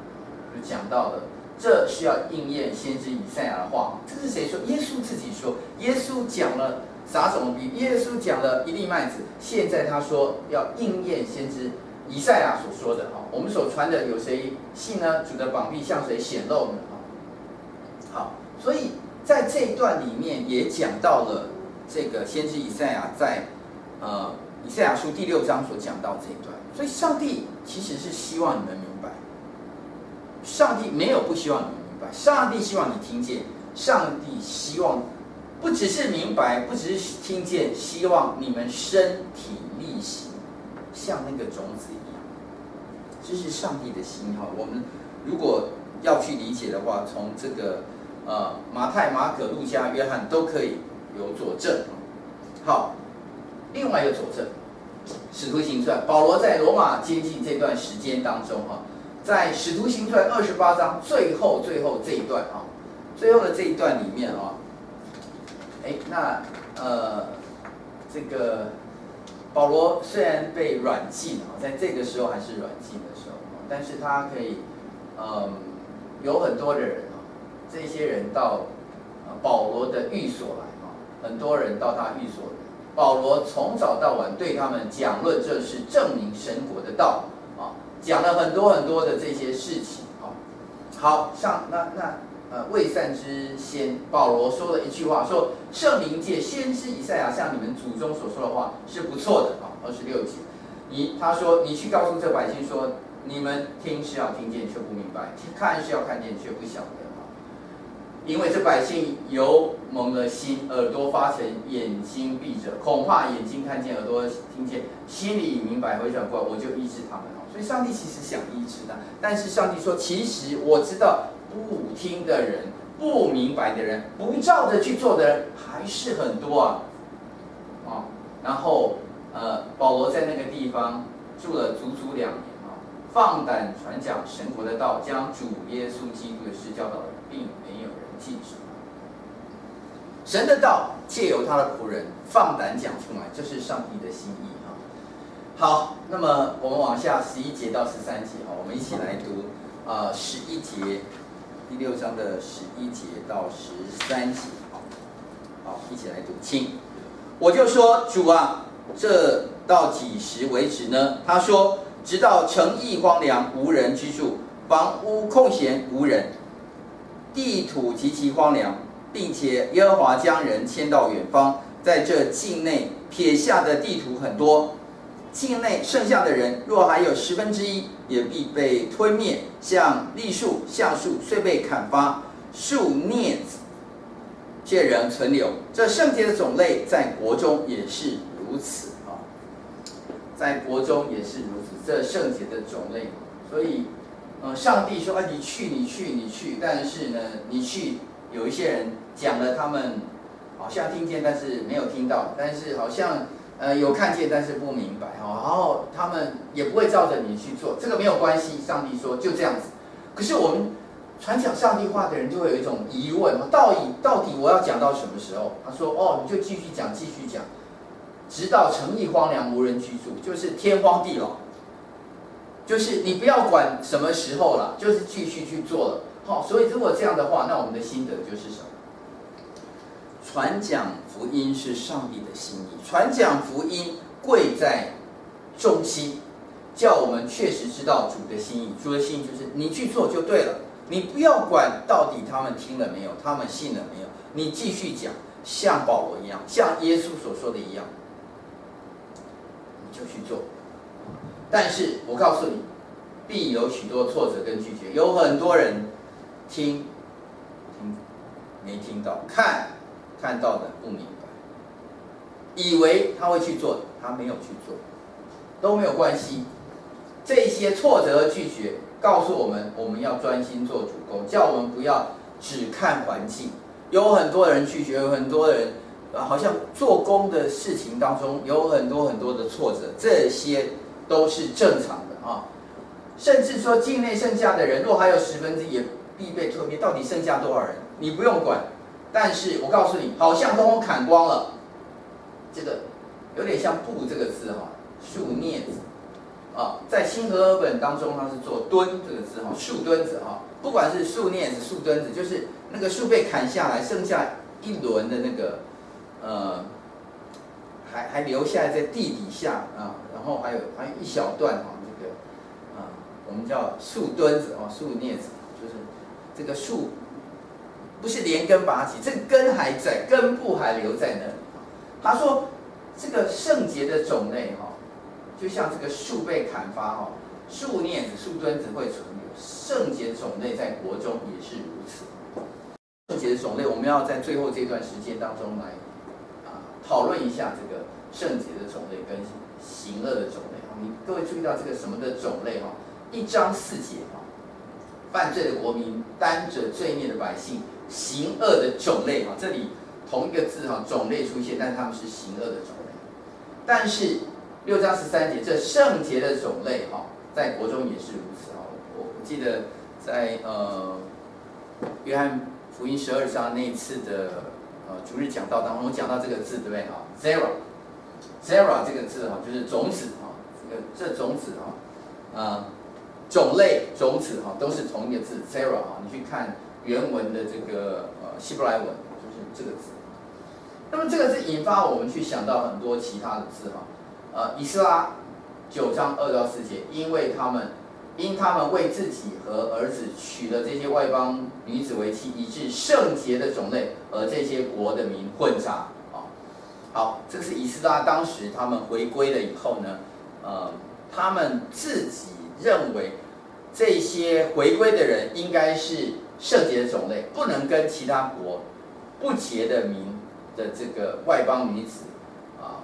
A: 就讲到了，这是要应验先知以赛亚的话。这是谁说？耶稣自己说。耶稣讲了撒种的比，耶稣讲了一粒麦子。现在他说要应验先知以赛亚所说的哈。我们所传的有谁信呢？主的膀臂向谁显露呢？好，所以在这一段里面也讲到了这个先知以赛亚在呃以赛亚书第六章所讲到这一段，所以上帝其实是希望你们明白，上帝没有不希望你们明白，上帝希望你听见，上帝希望不只是明白，不只是听见，希望你们身体力行，像那个种子一样，这是上帝的心哈。我们如果要去理解的话，从这个。呃，马太、马可、路加、约翰都可以有佐证。好，另外一个佐证，使徒行传，保罗在罗马监禁这段时间当中，哈，在使徒行传二十八章最后最后这一段啊，最后的这一段里面啊，哎，那呃，这个保罗虽然被软禁啊，在这个时候还是软禁的时候，但是他可以，嗯、有很多的人。这些人到保罗的寓所来啊，很多人到他寓所，保罗从早到晚对他们讲论这是证明神国的道啊，讲了很多很多的这些事情啊。好，上那那呃未散之先，保罗说了一句话，说圣灵借先知以赛亚向你们祖宗所说的话是不错的啊。二十六节，你他说你去告诉这百姓说，你们听是要听见却不明白，看是要看见却不晓得。因为这百姓有蒙了心，耳朵发沉，眼睛闭着，恐怕眼睛看见，耳朵听见，心里明白回转过来，我就医治他们。所以上帝其实想医治他，但是上帝说，其实我知道不听的人、不明白的人、不照着去做的人还是很多啊。啊，然后呃，保罗在那个地方住了足足两年啊，放胆传讲神国的道，将主耶稣基督的事教导了，并记住。神的道借由他的仆人放胆讲出来，这是上帝的心意哈。好，那么我们往下十一节到十三节哈，我们一起来读啊十一节第六章的十一节到十三节，好，好，一起来读，请我就说主啊，这到几时为止呢？他说，直到城邑荒凉，无人居住，房屋空闲，无人。地土极其荒凉，并且耶和华将人迁到远方，在这境内撇下的地土很多，境内剩下的人若还有十分之一，也必被吞灭，像栗树、橡树虽被砍伐，树孽子却仍存留。这圣洁的种类在国中也是如此啊，在国中也是如此。这圣洁的种类，所以，呃，上帝说：“啊，你去，你去，你去。”但是呢，你去，有一些人讲了，他们好像听见，但是没有听到，但是好像。呃，有看见，但是不明白哈，然后他们也不会照着你去做，这个没有关系。上帝说就这样子，可是我们传讲上帝话的人就会有一种疑问：到底到底我要讲到什么时候？他说：哦，你就继续讲，继续讲，直到城邑荒凉无人居住，就是天荒地老，就是你不要管什么时候了，就是继续去做了。好，所以如果这样的话，那我们的心得就是什么？传讲福音是上帝的心意，传讲福音贵在中心，叫我们确实知道主的心意。主的心意就是你去做就对了，你不要管到底他们听了没有，他们信了没有，你继续讲，像保罗一样，像耶稣所说的一样，你就去做。但是我告诉你，必有许多挫折跟拒绝，有很多人听听没听到，看。看到的不明白，以为他会去做，他没有去做，都没有关系。这些挫折和拒绝告诉我们，我们要专心做主工，叫我们不要只看环境。有很多人拒绝，有很多人好像做工的事情当中有很多很多的挫折，这些都是正常的啊。甚至说境内剩下的人，若还有十分之一，也必被吞灭。到底剩下多少人？你不用管。但是我告诉你，好像都砍光了，这个有点像“布”这个字哈，树镊子啊，在新和本当中，它是做“墩”这个字哈，树墩子哈，不管是树镊子、树墩子，就是那个树被砍下来，剩下一轮的那个呃，还还留下来在地底下啊，然后还有还有一小段哈，这个啊，我们叫树墩子哦，树镊子，就是这个树。不是连根拔起，这根还在，根部还留在那里。他说，这个圣洁的种类哈，就像这个树被砍伐哈，树镊子、树墩子会存留。圣洁种类在国中也是如此。圣洁的种类，我们要在最后这段时间当中来啊讨论一下这个圣洁的种类跟行恶的种类。你各位注意到这个什么的种类哈？一章四节哈，犯罪的国民，担着罪孽的百姓。行恶的种类哈，这里同一个字哈，种类出现，但是他们是行恶的种类。但是六章十三节，这圣洁的种类哈，在国中也是如此哈。我我记得在呃约翰福音十二章那一次的呃主日讲道当中，我讲到这个字对不对哈？Zera，Zera 这个字哈，就是种子哈，这个这种子哈，啊种类种子哈，都是同一个字，Zara 哈，你去看。原文的这个呃希伯来文就是这个字，那么这个是引发我们去想到很多其他的字哈，呃以斯拉九章二到四节，因为他们因他们为自己和儿子娶了这些外邦女子为妻，以致圣洁的种类和这些国的民混杂。好，这是以斯拉当时他们回归了以后呢，呃，他们自己认为这些回归的人应该是。圣洁的种类不能跟其他国不洁的民的这个外邦女子啊，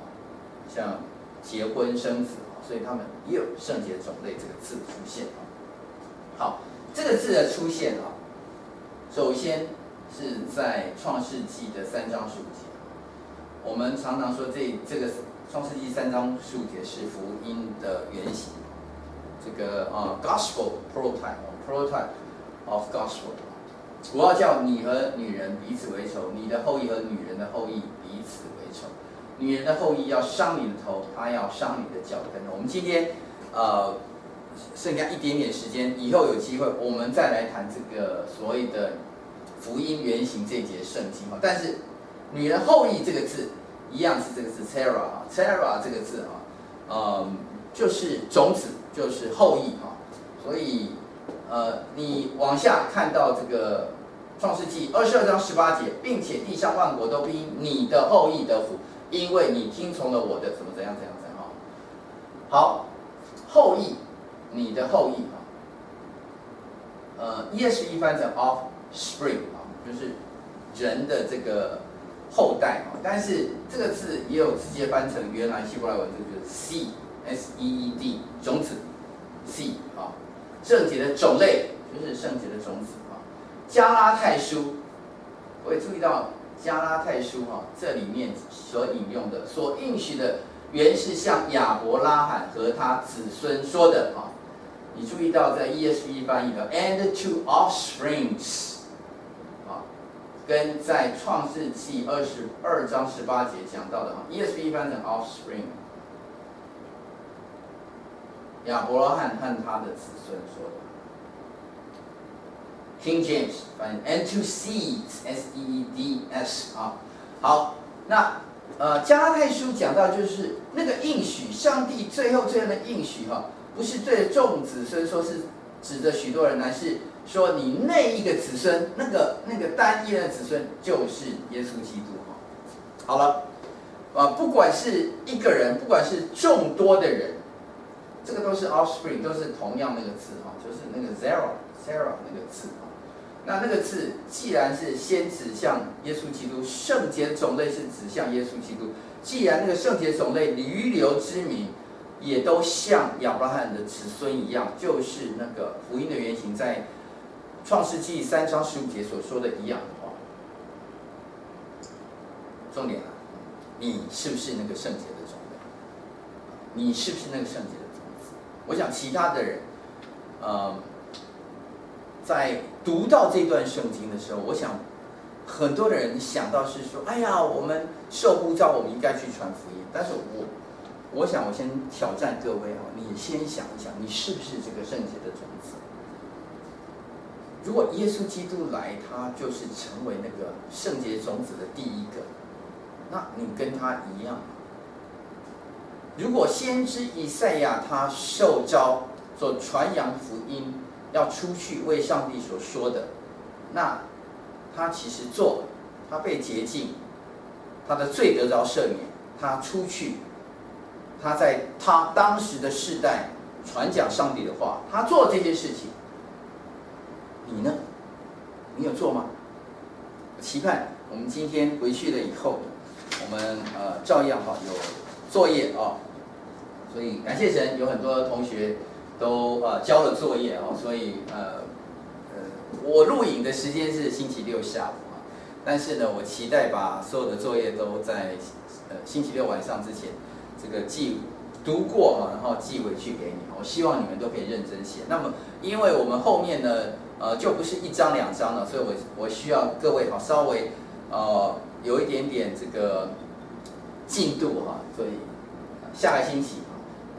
A: 像结婚生子，所以他们也有圣洁种类这个字出现啊。好，这个字的出现啊，首先是在创世纪的三章十五节。我们常常说这这个创世纪三章十五节是福音的原型，这个啊 gospel prototype，prototype of gospel。我要叫你和女人彼此为仇，你的后裔和女人的后裔彼此为仇。女人的后裔要伤你的头，她要伤你的脚跟。我们今天呃剩下一点点时间，以后有机会我们再来谈这个所谓的福音原型这节圣经哈。但是女人后裔这个字一样是这个字 Sarah 哈，Sarah 这个字哈，嗯就是种子，就是后裔哈，所以。呃，你往下看到这个创世纪二十二章十八节，并且地上万国都因你的后裔得福，因为你听从了我的怎么怎样怎样怎样哈。好，后裔你的后裔啊，呃，ESV 翻成 offspring 啊，就是人的这个后代啊，但是这个字也有直接翻成原来希伯来文字就是 seed S E E D 种子 s e 啊，圣洁的种类就是圣洁的种子啊，加拉太书，我也注意到加拉太书哈，这里面所引用的所应许的。原是向亚伯拉罕和他子孙说的啊，你注意到在 ESV 翻译的 and to offsprings，跟在创世纪二十二章十八节讲到的哈，ESV 翻成 offspring，亚伯拉罕和他的子孙说的。King James 翻 and to seeds S E E D S 啊，好，那。呃，加拉太书讲到就是那个应许，上帝最后这样的应许哈，不是对众子孙说，是指着许多人，乃是说你那一个子孙，那个那个单一的子孙就是耶稣基督哈。好了，啊，不管是一个人，不管是众多的人，这个都是 offspring，都是同样那个字哈，就是那个 zero zero 那个字。那那个字既然是先指向耶稣基督，圣洁种类是指向耶稣基督。既然那个圣洁种类余留之名，也都像亚伯拉罕的子孙一样，就是那个福音的原型，在创世纪三章十五节所说的一样的话。重点啊，你是不是那个圣洁的种子？你是不是那个圣洁的种子？我想其他的人，呃。在读到这段圣经的时候，我想很多的人想到是说：“哎呀，我们受呼召，我们应该去传福音。”但是我，我想我先挑战各位哦，你先想一想，你是不是这个圣洁的种子？如果耶稣基督来，他就是成为那个圣洁种子的第一个，那你跟他一样。如果先知以赛亚他受召做传扬福音。要出去为上帝所说的，那他其实做，他被洁净，他的罪得着赦免，他出去，他在他当时的世代传讲上帝的话，他做这些事情，你呢？你有做吗？我期盼我们今天回去了以后，我们呃照样哈有作业啊，所以感谢神，有很多同学。都呃交了作业哦，所以呃呃我录影的时间是星期六下午啊，但是呢，我期待把所有的作业都在呃星期六晚上之前这个寄读过哈，然后寄回去给你。我希望你们都可以认真写。那么，因为我们后面呢呃就不是一张两张了，所以我我需要各位好稍微呃有一点点这个进度哈，所以下个星期。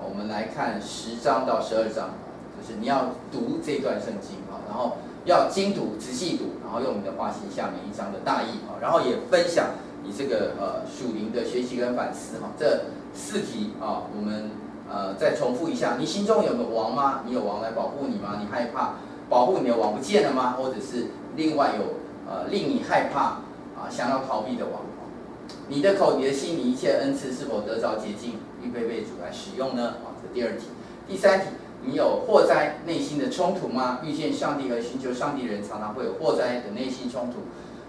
A: 我们来看十章到十二章，就是你要读这段圣经啊，然后要精读、仔细读，然后用你的话写下每一章的大意啊，然后也分享你这个呃属灵的学习跟反思哈。这四题啊，我们呃再重复一下：你心中有个王吗？你有王来保护你吗？你害怕保护你的王不见了吗？或者是另外有呃令你害怕啊想要逃避的王？你的口、你的心、你一切恩赐是否得着洁净？预备为主来使用呢？啊，这第二题。第三题，你有祸灾内心的冲突吗？遇见上帝和寻求上帝人常常会有祸灾的内心冲突。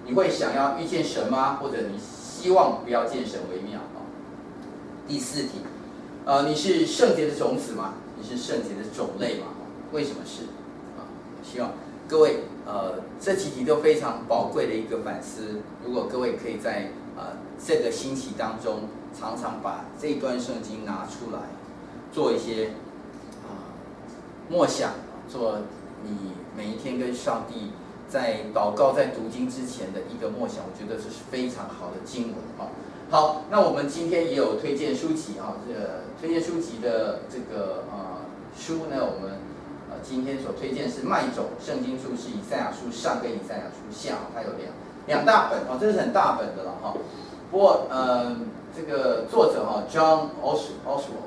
A: 你会想要遇见神吗？或者你希望不要见神为妙啊？第四题，呃，你是圣洁的种子吗？你是圣洁的种类吗？为什么是？希望各位呃这几题都非常宝贵的一个反思。如果各位可以在呃这个星期当中。常常把这一段圣经拿出来，做一些啊默想，做你每一天跟上帝在祷告、在读经之前的一个默想，我觉得这是非常好的经文啊。好，那我们今天也有推荐书籍啊，这个推荐书籍的这个啊书呢，我们今天所推荐是麦种圣经书，是以赛亚书上跟以赛亚书下，它有两两大本啊，这是很大本的了哈。不过呃。这个作者哈，John Oswalt，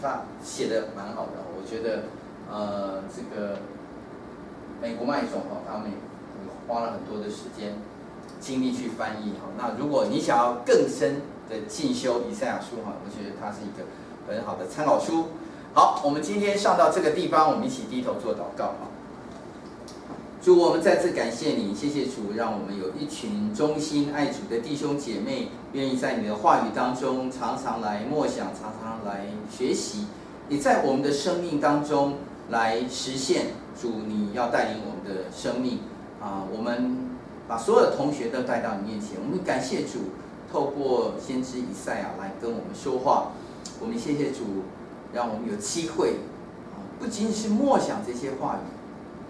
A: 他写的蛮好的，我觉得，呃，这个美国麦种哈，他们花了很多的时间精力去翻译哈。那如果你想要更深的进修以赛亚书哈，我觉得它是一个很好的参考书。好，我们今天上到这个地方，我们一起低头做祷告啊。主，我们再次感谢你，谢谢主，让我们有一群忠心爱主的弟兄姐妹，愿意在你的话语当中常常来默想，常常来学习，也在我们的生命当中来实现主你要带领我们的生命啊。我们把所有的同学都带到你面前，我们感谢主，透过先知以赛亚来跟我们说话。我们谢谢主，让我们有机会，不仅仅是默想这些话语。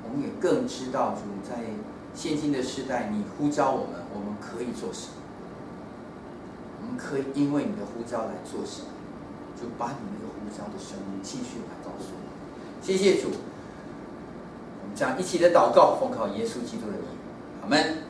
A: 我们也更知道主在现今的时代，你呼召我们，我们可以做什么？我们可以因为你的呼召来做什么？就把你那个呼召的声音继续来告诉我。谢谢主，我们将一起的祷告奉靠耶稣基督的名，阿门。